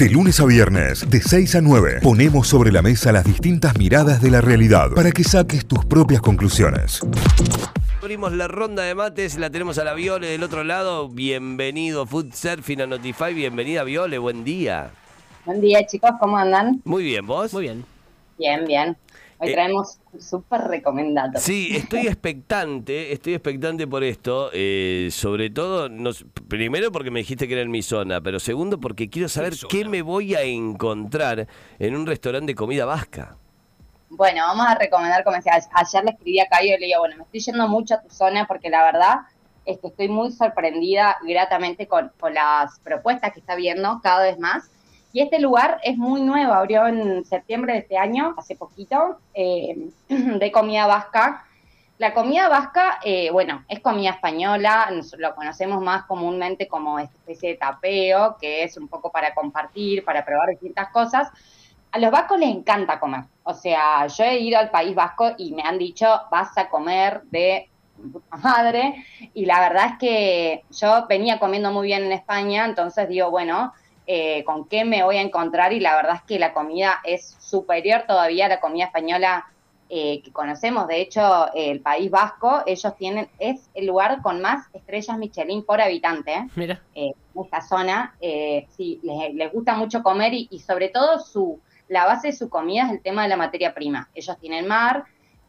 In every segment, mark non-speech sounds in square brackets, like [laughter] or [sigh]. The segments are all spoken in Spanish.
De lunes a viernes, de 6 a 9, ponemos sobre la mesa las distintas miradas de la realidad para que saques tus propias conclusiones. Abrimos la ronda de mates, la tenemos a la Viole del otro lado. Bienvenido Food Surfing a Notify, bienvenida Viole, buen día. Buen día chicos, ¿cómo andan? Muy bien, ¿vos? Muy bien. Bien, bien. Hoy Eh, traemos un súper recomendado. Sí, estoy [laughs] expectante, estoy expectante por esto, eh, sobre todo, no sé, primero porque me dijiste que era en mi zona, pero segundo porque quiero saber qué me voy a encontrar en un restaurante de comida vasca. Bueno, vamos a recomendar, como decía, ayer le escribí a Cayo y le digo, bueno, me estoy yendo mucho a tu zona porque la verdad es que estoy muy sorprendida gratamente con, con las propuestas que está viendo cada vez más. Y este lugar es muy nuevo, abrió en septiembre de este año, hace poquito, eh, [clears throat] de comida vasca. La comida vasca, eh, bueno, es comida española, nos- lo conocemos más comúnmente como esta especie de tapeo, que es un poco para compartir, para probar distintas cosas. A los vascos les encanta comer. O sea, yo he ido al País Vasco y me han dicho, vas a comer de madre. Y la verdad es que yo venía comiendo muy bien en España, entonces digo, bueno, eh, ¿con qué me voy a encontrar? Y la verdad es que la comida es superior todavía a la comida española eh, que conocemos. De hecho, el País Vasco, ellos tienen, es el lugar con más estrellas Michelin por habitante. [laughs] Mira. eh, en esta zona, eh, sí, les, les gusta mucho comer y, y sobre todo su, la base de su comida es el tema de la materia prima. Ellos tienen mar,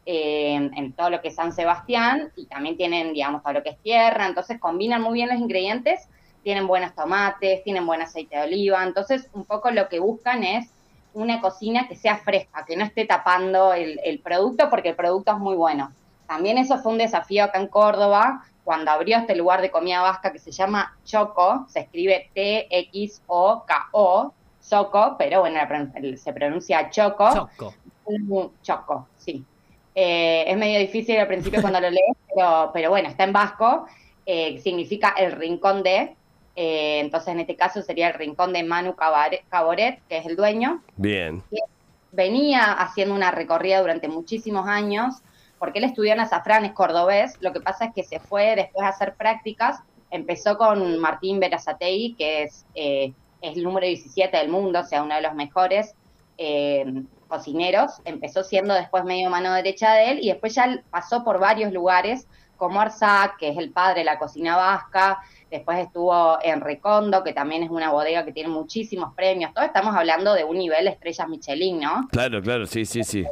eh, en todo lo que es San Sebastián, y también tienen, digamos, todo lo que es tierra, entonces combinan muy bien los ingredientes, tienen buenos tomates, tienen buen aceite de oliva, entonces un poco lo que buscan es una cocina que sea fresca, que no esté tapando el, el producto, porque el producto es muy bueno. También eso fue un desafío acá en Córdoba, cuando abrió este lugar de comida vasca que se llama Choco, se escribe T-X-O-K-O, Choco, pero bueno, se pronuncia Choco. Choco. Un Choco, sí. Eh, es medio difícil al principio cuando lo lees, pero, pero bueno, está en vasco, eh, significa el rincón de, eh, entonces en este caso sería el rincón de Manu Caboret, que es el dueño. Bien, venía haciendo una recorrida durante muchísimos años, porque él estudió en Azafrán, es cordobés, lo que pasa es que se fue después a hacer prácticas, empezó con Martín Berazategui, que es, eh, es el número 17 del mundo, o sea, uno de los mejores eh, cocineros, empezó siendo después medio mano derecha de él, y después ya pasó por varios lugares, como Arzac, que es el padre de la cocina vasca, después estuvo en Recondo, que también es una bodega que tiene muchísimos premios, todos estamos hablando de un nivel estrellas Michelin, ¿no? claro, claro, sí, sí, sí.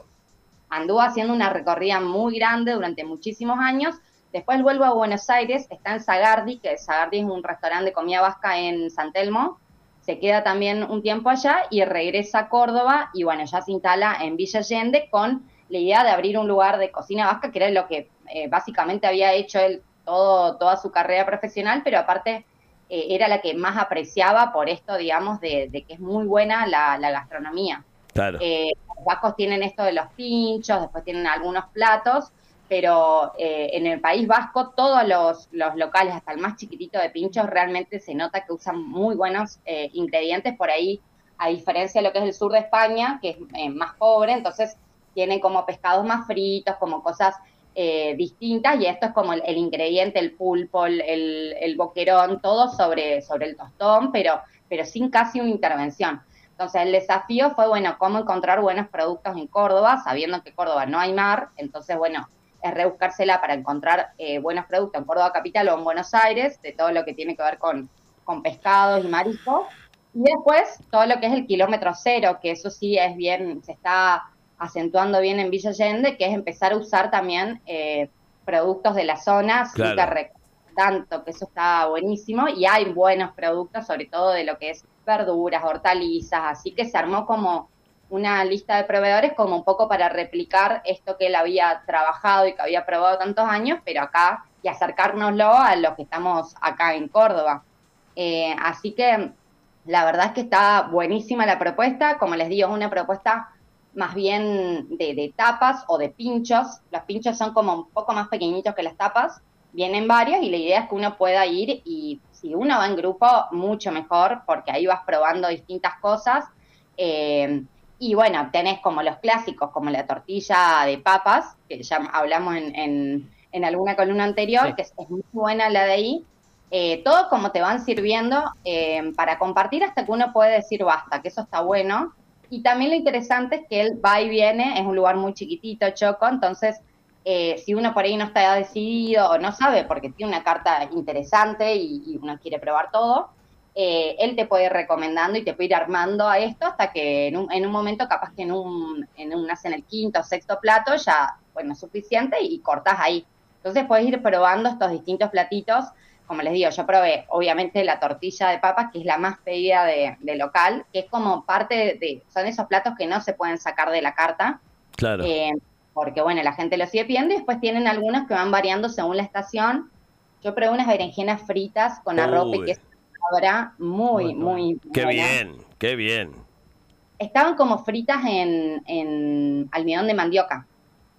anduvo haciendo una recorrida muy grande durante muchísimos años. Después vuelve a Buenos Aires, está en Sagardi, que Sagardi es un restaurante de comida vasca en San Telmo. Se queda también un tiempo allá y regresa a Córdoba y bueno, ya se instala en Villa Allende con la idea de abrir un lugar de cocina vasca, que era lo que eh, básicamente había hecho él todo, toda su carrera profesional, pero aparte eh, era la que más apreciaba por esto, digamos, de, de que es muy buena la, la gastronomía. Claro. Eh, los vascos tienen esto de los pinchos, después tienen algunos platos, pero eh, en el País Vasco todos los, los locales, hasta el más chiquitito de pinchos, realmente se nota que usan muy buenos ingredientes por ahí, a diferencia de lo que es el sur de España, que es más pobre, entonces tienen como pescados más fritos, como cosas eh, distintas, y esto es como el, ingrediente, el pulpo, el, el, boquerón, todo sobre, sobre el tostón, pero, pero sin casi una intervención. Entonces el desafío fue, bueno, cómo encontrar buenos productos en Córdoba, sabiendo que Córdoba no hay mar, entonces, bueno, es rebuscársela para encontrar eh, buenos productos en Córdoba Capital o en Buenos Aires, de todo lo que tiene que ver con, con pescados y mariscos. Y después todo lo que es el kilómetro cero, que eso sí es bien, se está acentuando bien en Villa Allende, que es empezar a usar también eh, productos de la zona, Claro. tanto, que eso está buenísimo, y hay buenos productos, sobre todo de lo que es verduras, hortalizas, así que se armó como una lista de proveedores como un poco para replicar esto que él había trabajado y que había probado tantos años, pero acá y acercárnoslo a los que estamos acá en Córdoba. Eh, así que la verdad es que está buenísima la propuesta, como les digo, es una propuesta más bien de, de tapas o de pinchos. Los pinchos son como un poco más pequeñitos que las tapas, vienen varios y la idea es que uno pueda ir y si uno va en grupo, mucho mejor, porque ahí vas probando distintas cosas. Eh, y bueno, tenés como los clásicos, como la tortilla de papas, que ya hablamos en, en, en alguna columna anterior, Sí. que es, es muy buena la de ahí. Eh, todo como te van sirviendo eh, para compartir hasta que uno puede decir basta, que eso está bueno. Y también lo interesante es que él va y viene, es un lugar muy chiquitito, choco, entonces eh, si uno por ahí no está decidido o no sabe, porque tiene una carta interesante y, uno quiere probar todo, eh, él te puede ir recomendando y te puede ir armando a esto hasta que en un, en un momento, capaz que en un, en un, en el quinto o sexto plato, ya, bueno, es suficiente y, cortas ahí. Entonces puedes ir probando estos distintos platitos. Como les digo, yo probé obviamente la tortilla de papas, que es la más pedida de, local, que es como parte de, son esos platos que no se pueden sacar de la carta. Claro. Eh, porque bueno, la gente lo sigue pidiendo y después tienen algunos que van variando según la estación. Yo probé unas berenjenas fritas con arroz y queso ahora muy, muy, Qué bien, qué bien. Estaban como fritas en, en almidón de mandioca.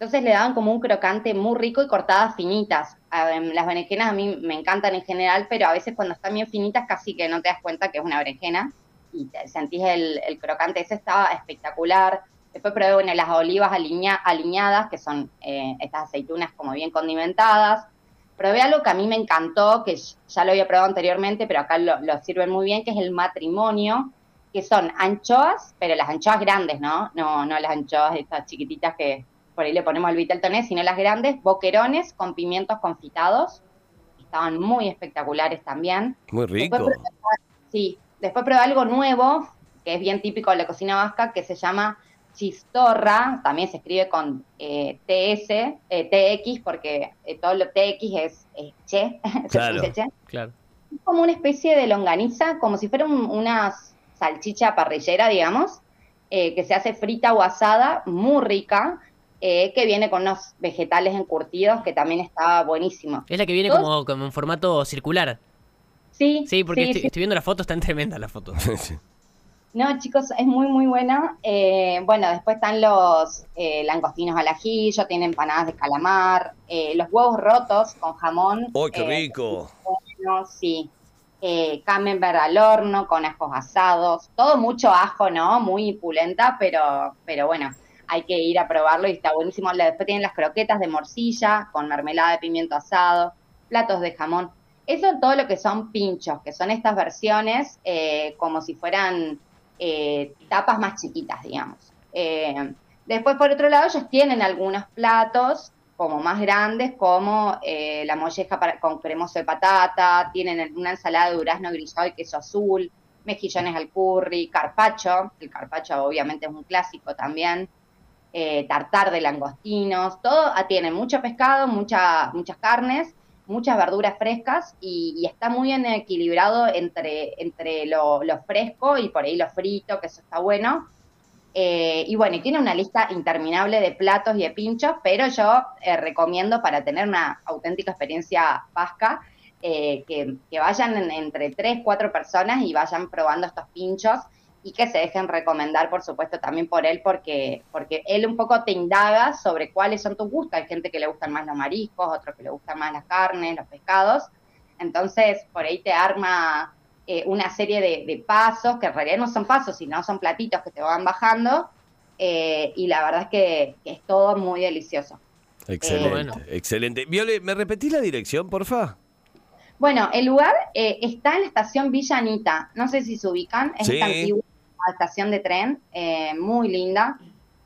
Entonces le daban como un crocante muy rico y cortadas finitas. Las berenjenas a mí me encantan en general, pero a veces cuando están bien finitas casi que no te das cuenta que es una berenjena y sentís el, el crocante. Ese estaba espectacular. Después probé bueno, las olivas aliñadas, que son eh, estas aceitunas como bien condimentadas. Probé algo que a mí me encantó, que ya lo había probado anteriormente, pero acá lo, sirven muy bien, que es el matrimonio, que son anchoas, pero las anchoas grandes, ¿no? No, no las anchoas estas chiquititas que por ahí le ponemos al Viteltoné, sino las grandes, boquerones con pimientos confitados. Estaban muy espectaculares también. Muy rico. sí, después probé algo nuevo, que es bien típico de la cocina vasca, que se llama Chistorra, también se escribe con eh, TS, eh, TX, porque eh, todo lo TX es, che, [laughs] claro, Claro. Es como una especie de longaniza, como si fuera una salchicha parrillera, digamos, que se hace frita o asada, muy rica, que viene con unos vegetales encurtidos, que también está buenísimo. Es la que viene como, como en formato circular. Sí. Sí, porque estoy, estoy, viendo la foto, están tremendas las fotos. [laughs] No, chicos, es muy, muy buena. Eh, bueno, después están los eh, langostinos al ajillo, tienen empanadas de calamar, eh, los huevos rotos con jamón. ¡Oh, qué rico! sí. camembert al horno con ajos asados. Todo mucho ajo, ¿no? Muy pulenta, pero, pero bueno, hay que ir a probarlo y está buenísimo. Después tienen las croquetas de morcilla con mermelada de pimiento asado, platos de jamón. Eso es todo lo que son pinchos, que son estas versiones como si fueran eh, tapas más chiquitas, digamos. Eh, después, por otro lado, ellos tienen algunos platos como más grandes, como eh, la molleja con cremoso de patata, tienen una ensalada de durazno grillado y queso azul, mejillones al curry, carpacho, el carpacho obviamente es un clásico también, tartar de langostinos, todo, ah, tienen mucho pescado, mucha, muchas carnes muchas verduras frescas y, está muy bien equilibrado entre, entre lo, fresco y por ahí lo frito, que eso está bueno. Eh, y bueno, y tiene una lista interminable de platos y de pinchos, pero yo eh, recomiendo para tener una auténtica experiencia vasca eh, que, que, vayan entre tres, cuatro personas y vayan probando estos pinchos y que se dejen recomendar, por supuesto, también por él, porque, porque él un poco te indaga sobre cuáles son tus gustos. Hay gente que le gustan más los mariscos, otros que le gustan más las carnes, los pescados. Entonces, por ahí te arma eh, una serie de, pasos, que en realidad no son pasos, sino son platitos que te van bajando. Eh, y la verdad es que, es todo muy delicioso. Excelente, eh, excelente. Viole, ¿me repetís la dirección, porfa? Bueno, el lugar está en la estación Villanita. No sé si se ubican, es sí. Antiguo estación de tren, eh, muy linda.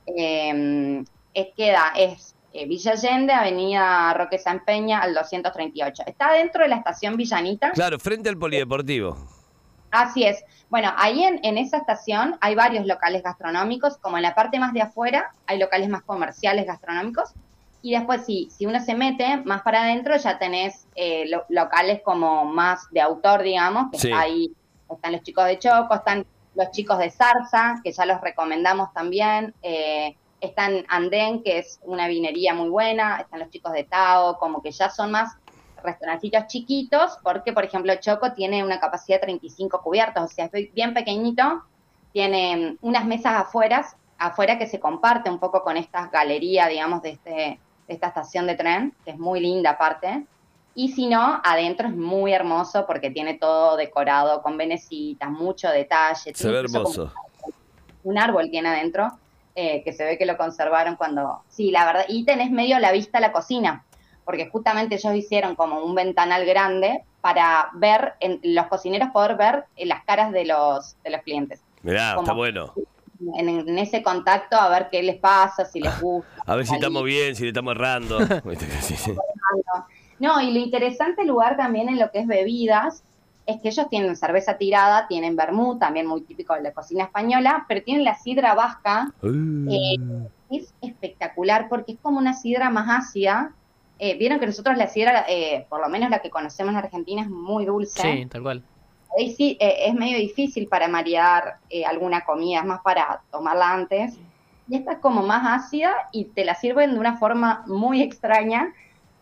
Eh, es, queda, es eh, Villa Allende, Avenida Roque San Peña, al 238. Está dentro de la estación Villanita. Claro, frente al polideportivo. Así es. Bueno, ahí en, en, esa estación hay varios locales gastronómicos, como en la parte más de afuera hay locales más comerciales gastronómicos, y después si, si uno se mete más para adentro ya tenés locales como más de autor, digamos, que está ahí, están los chicos de Choco, están los chicos de Zarza, que ya los recomendamos también. Eh, están Andén, que es una vinería muy buena. Están los chicos de Tao, como que ya son más restaurantitos chiquitos, porque, por ejemplo, Choco tiene una capacidad de 35 cubiertos, o sea, es bien pequeñito. Tiene unas mesas afuera, afuera que se comparte un poco con esta galería, digamos, de, este, de esta estación de tren, que es muy linda aparte. Y si no, adentro es muy hermoso porque tiene todo decorado con venecitas, mucho detalle. Se ve hermoso. Un árbol tiene adentro, eh, que se ve que lo conservaron cuando... Sí, la verdad. Y tenés medio la vista a la cocina, porque justamente ellos hicieron como un ventanal grande para ver, en, los cocineros poder ver eh, las caras de los, de los clientes. Mirá, Como- está bueno. En, en ese contacto, a ver qué les pasa, si les [laughs] gusta. A ver si estamos bien, si le estamos errando. [laughs] No, y lo interesante lugar también en lo que es bebidas es que ellos tienen cerveza tirada, tienen vermut, también muy típico de la cocina española, pero tienen la sidra vasca, eh, es espectacular porque es como una sidra más ácida. Eh, Vieron que nosotros la sidra, eh, por lo menos la que conocemos en Argentina, es muy dulce. Sí, tal cual. Ahí sí, eh, es medio difícil para marear eh, alguna comida, es más para tomarla antes. Y esta es como más ácida y te la sirven de una forma muy extraña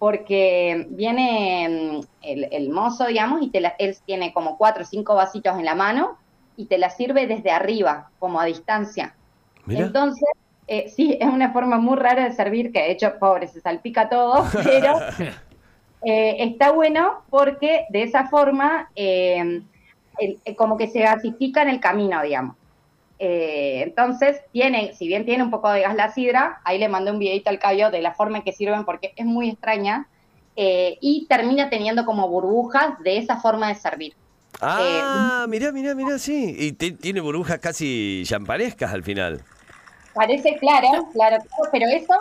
porque viene mm, el, el mozo, digamos, y te la- él tiene como cuatro o cinco vasitos en la mano y te la sirve desde arriba, como a distancia. Mira. Entonces, eh, sí, es una forma muy rara de servir, que de hecho, pobre, se salpica todo, [laughs] pero eh, está bueno porque de esa forma, eh, el- eh, como que se gasifica en el camino, digamos. Eh, entonces, tiene, si bien tiene un poco de gas la sidra, ahí le mandé un videito al Cayo de la forma en que sirven porque es muy extraña, eh, y termina teniendo como burbujas de esa forma de servir. Ah, mirá, mirá, mirá, sí. Y te- tiene burbujas casi champanescas al final. Parece claro, claro, pero eso,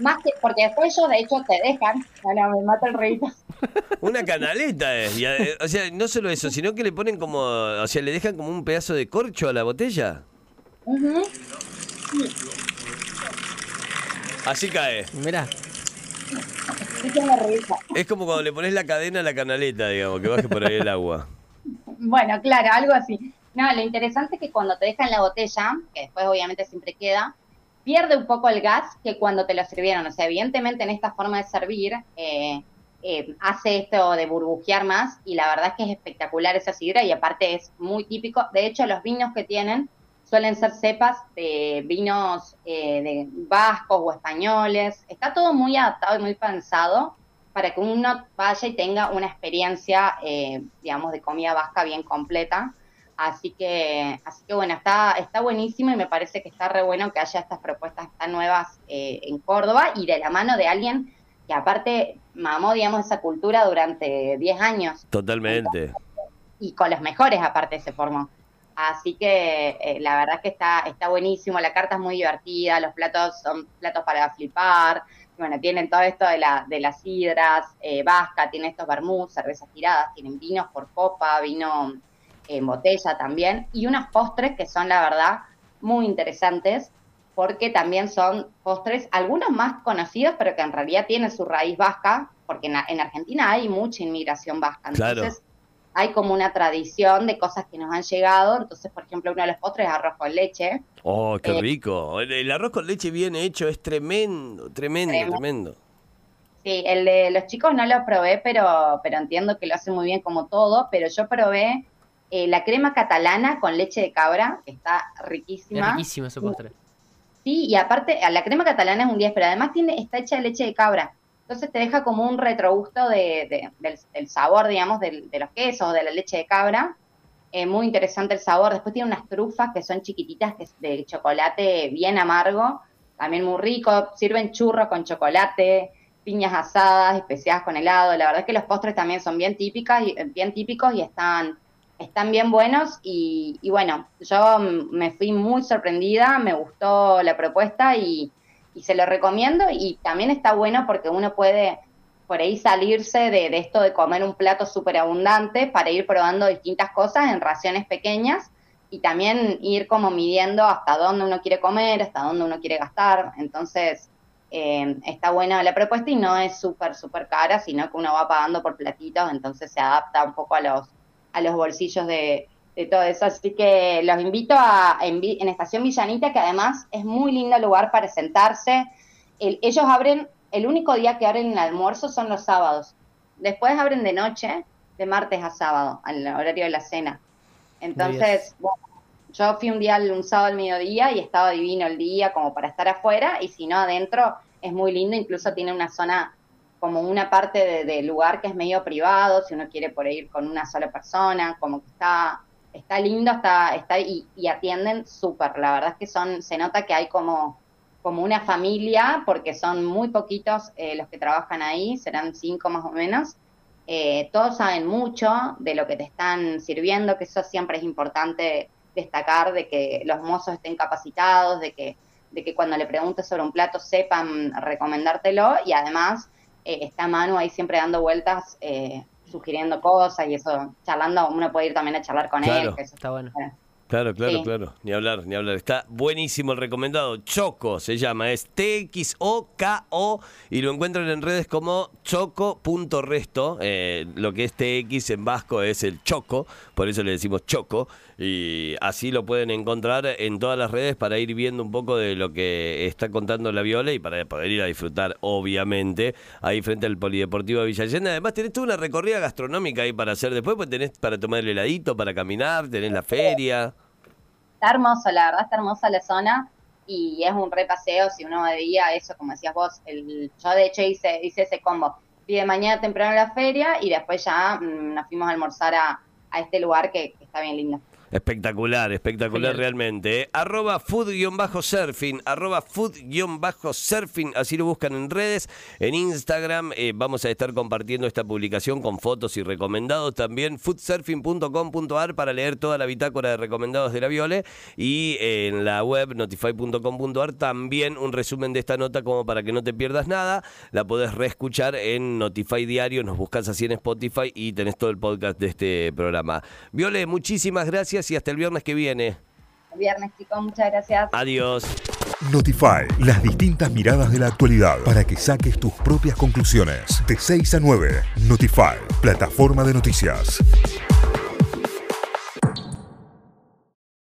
más que, porque después ellos de hecho te dejan, me mata el ruido. [laughs] Una canaleta es. y, eh, o sea, no solo eso, sino que le ponen como. O sea, le dejan como un pedazo de corcho a la botella. Así cae. Mirá. Es como cuando le pones la cadena a la canaleta, digamos, que baje por ahí el agua. Bueno, claro, algo así. No, lo interesante es que cuando te dejan la botella, que después obviamente siempre queda, pierde un poco el gas que cuando te lo sirvieron. O sea, evidentemente en esta forma de servir eh, eh, hace esto de burbujear más y la verdad es que es espectacular esa sidra y aparte es muy típico. De hecho, los vinos que tienen suelen ser cepas de vinos eh, de vascos o españoles. Está todo muy adaptado y muy pensado para que uno vaya y tenga una experiencia, eh, digamos, de comida vasca bien completa. Así que, así que bueno, está, está buenísimo y me parece que está re bueno que haya estas propuestas tan nuevas eh, en Córdoba y de la mano de alguien que aparte mamó, digamos, esa cultura durante 10 años Totalmente. y con los mejores aparte se formó. Así que eh, la verdad es que está, está buenísimo, la carta es muy divertida, los platos son platos para flipar, bueno, tienen todo esto de, la, de las sidras, eh, vasca, tienen estos vermouth, cervezas tiradas, tienen vinos por copa, vino en botella también, y unos postres que son la verdad muy interesantes, porque también son postres, algunos más conocidos, pero que en realidad tienen su raíz vasca, porque en, en Argentina hay mucha inmigración vasca, Claro. Hay como una tradición de cosas que nos han llegado. Entonces, por ejemplo, uno de los postres es arroz con leche. Oh, qué Eh, rico. El, el arroz con leche bien hecho es tremendo, tremendo, Tremendo. tremendo. Sí, el de los chicos no lo probé, pero, pero entiendo que lo hace muy bien como todo. Pero yo probé eh, la crema catalana con leche de cabra, que está Es riquísima. ese postre. Sí, y aparte, a la crema catalana es un 10, pero además tiene, está hecha de leche de cabra. Entonces te deja como un retrogusto de, de- del, sabor, digamos, del- de los quesos de la leche de cabra. Eh, muy interesante el sabor. Después tiene unas trufas que son chiquititas, que es de chocolate bien amargo, también muy rico. Sirven churros con chocolate, piñas asadas, especiadas con helado. La verdad es que los postres también son bien típicas y bien típicos y están están bien buenos y, y bueno, yo mm, me fui muy sorprendida, me gustó la propuesta y, y se lo recomiendo y también está bueno porque uno puede por ahí salirse de, esto de comer un plato súper abundante para ir probando distintas cosas en raciones pequeñas y también ir como midiendo hasta dónde uno quiere comer, hasta dónde uno quiere gastar. Entonces, eh, está buena la propuesta y no es súper, súper cara, sino que uno va pagando por platitos, entonces se adapta un poco a los, a los bolsillos de, de todo eso. Así que los invito a en, en Estación Villanita, que además es muy lindo lugar para sentarse. El- ellos abren, el único día que abren el almuerzo son los sábados. Después abren de noche, de martes a sábado, al horario de la cena. Entonces, bueno, yo fui un día, un sábado al mediodía y estaba divino el día como para estar afuera, y si no adentro es muy lindo, incluso tiene una zona como una parte de- del lugar que es medio privado, si uno quiere por ahí ir con una sola persona, como que está, está lindo, está, está y, y atienden súper, la verdad es que son, se nota que hay como, como una familia, porque son muy poquitos eh, los que trabajan ahí, serán cinco más o menos, eh, todos saben mucho de lo que te están sirviendo, que eso siempre es importante destacar, de que los mozos estén capacitados, de que, de que cuando le preguntes sobre un plato sepan recomendártelo y además eh, está Manu ahí siempre dando vueltas, eh, sugiriendo cosas y eso, charlando, uno puede ir también a charlar con Claro. él. que eso Está bueno. Claro, claro, Sí. claro. Ni hablar, ni hablar. Está buenísimo el recomendado. Choco se llama. Es T-X-O-K-O y lo encuentran en redes como choco.resto. Eh, lo que es TX en vasco es el choco, por eso le decimos choco. Y así lo pueden encontrar en todas las redes para ir viendo un poco de lo que está contando la Viola y para poder ir a disfrutar, obviamente, ahí frente al Polideportivo de Villa Allende. Además, tenés toda una recorrida gastronómica ahí para hacer después, pues tenés para tomar el heladito, para caminar, tenés la feria. Está hermoso, la verdad está hermosa la zona y es un repaseo si uno veía eso, como decías vos, el, yo de hecho hice, hice ese combo, fui de mañana temprano la feria y después ya mm, nos fuimos a almorzar a, a este lugar que está bien lindo. Espectacular, espectacular Genial. realmente. ¿eh? Arroba food-surfing, arroba food-surfing, así lo buscan en redes. En Instagram eh, vamos a estar compartiendo esta publicación con fotos y recomendados también. foodsurfing.com.ar para leer toda la bitácora de recomendados de la Viole. Y eh, en la web notify.com.ar también un resumen de esta nota como para que no te pierdas nada. La podés reescuchar en Notify Diario, nos buscas así en Spotify y tenés todo el podcast de este programa. Viole, muchísimas gracias y hasta el viernes que viene. El viernes, chicos, muchas gracias. Adiós. Notify, las distintas miradas de la actualidad para que saques tus propias conclusiones. De 6 a 9, Notify, plataforma de noticias.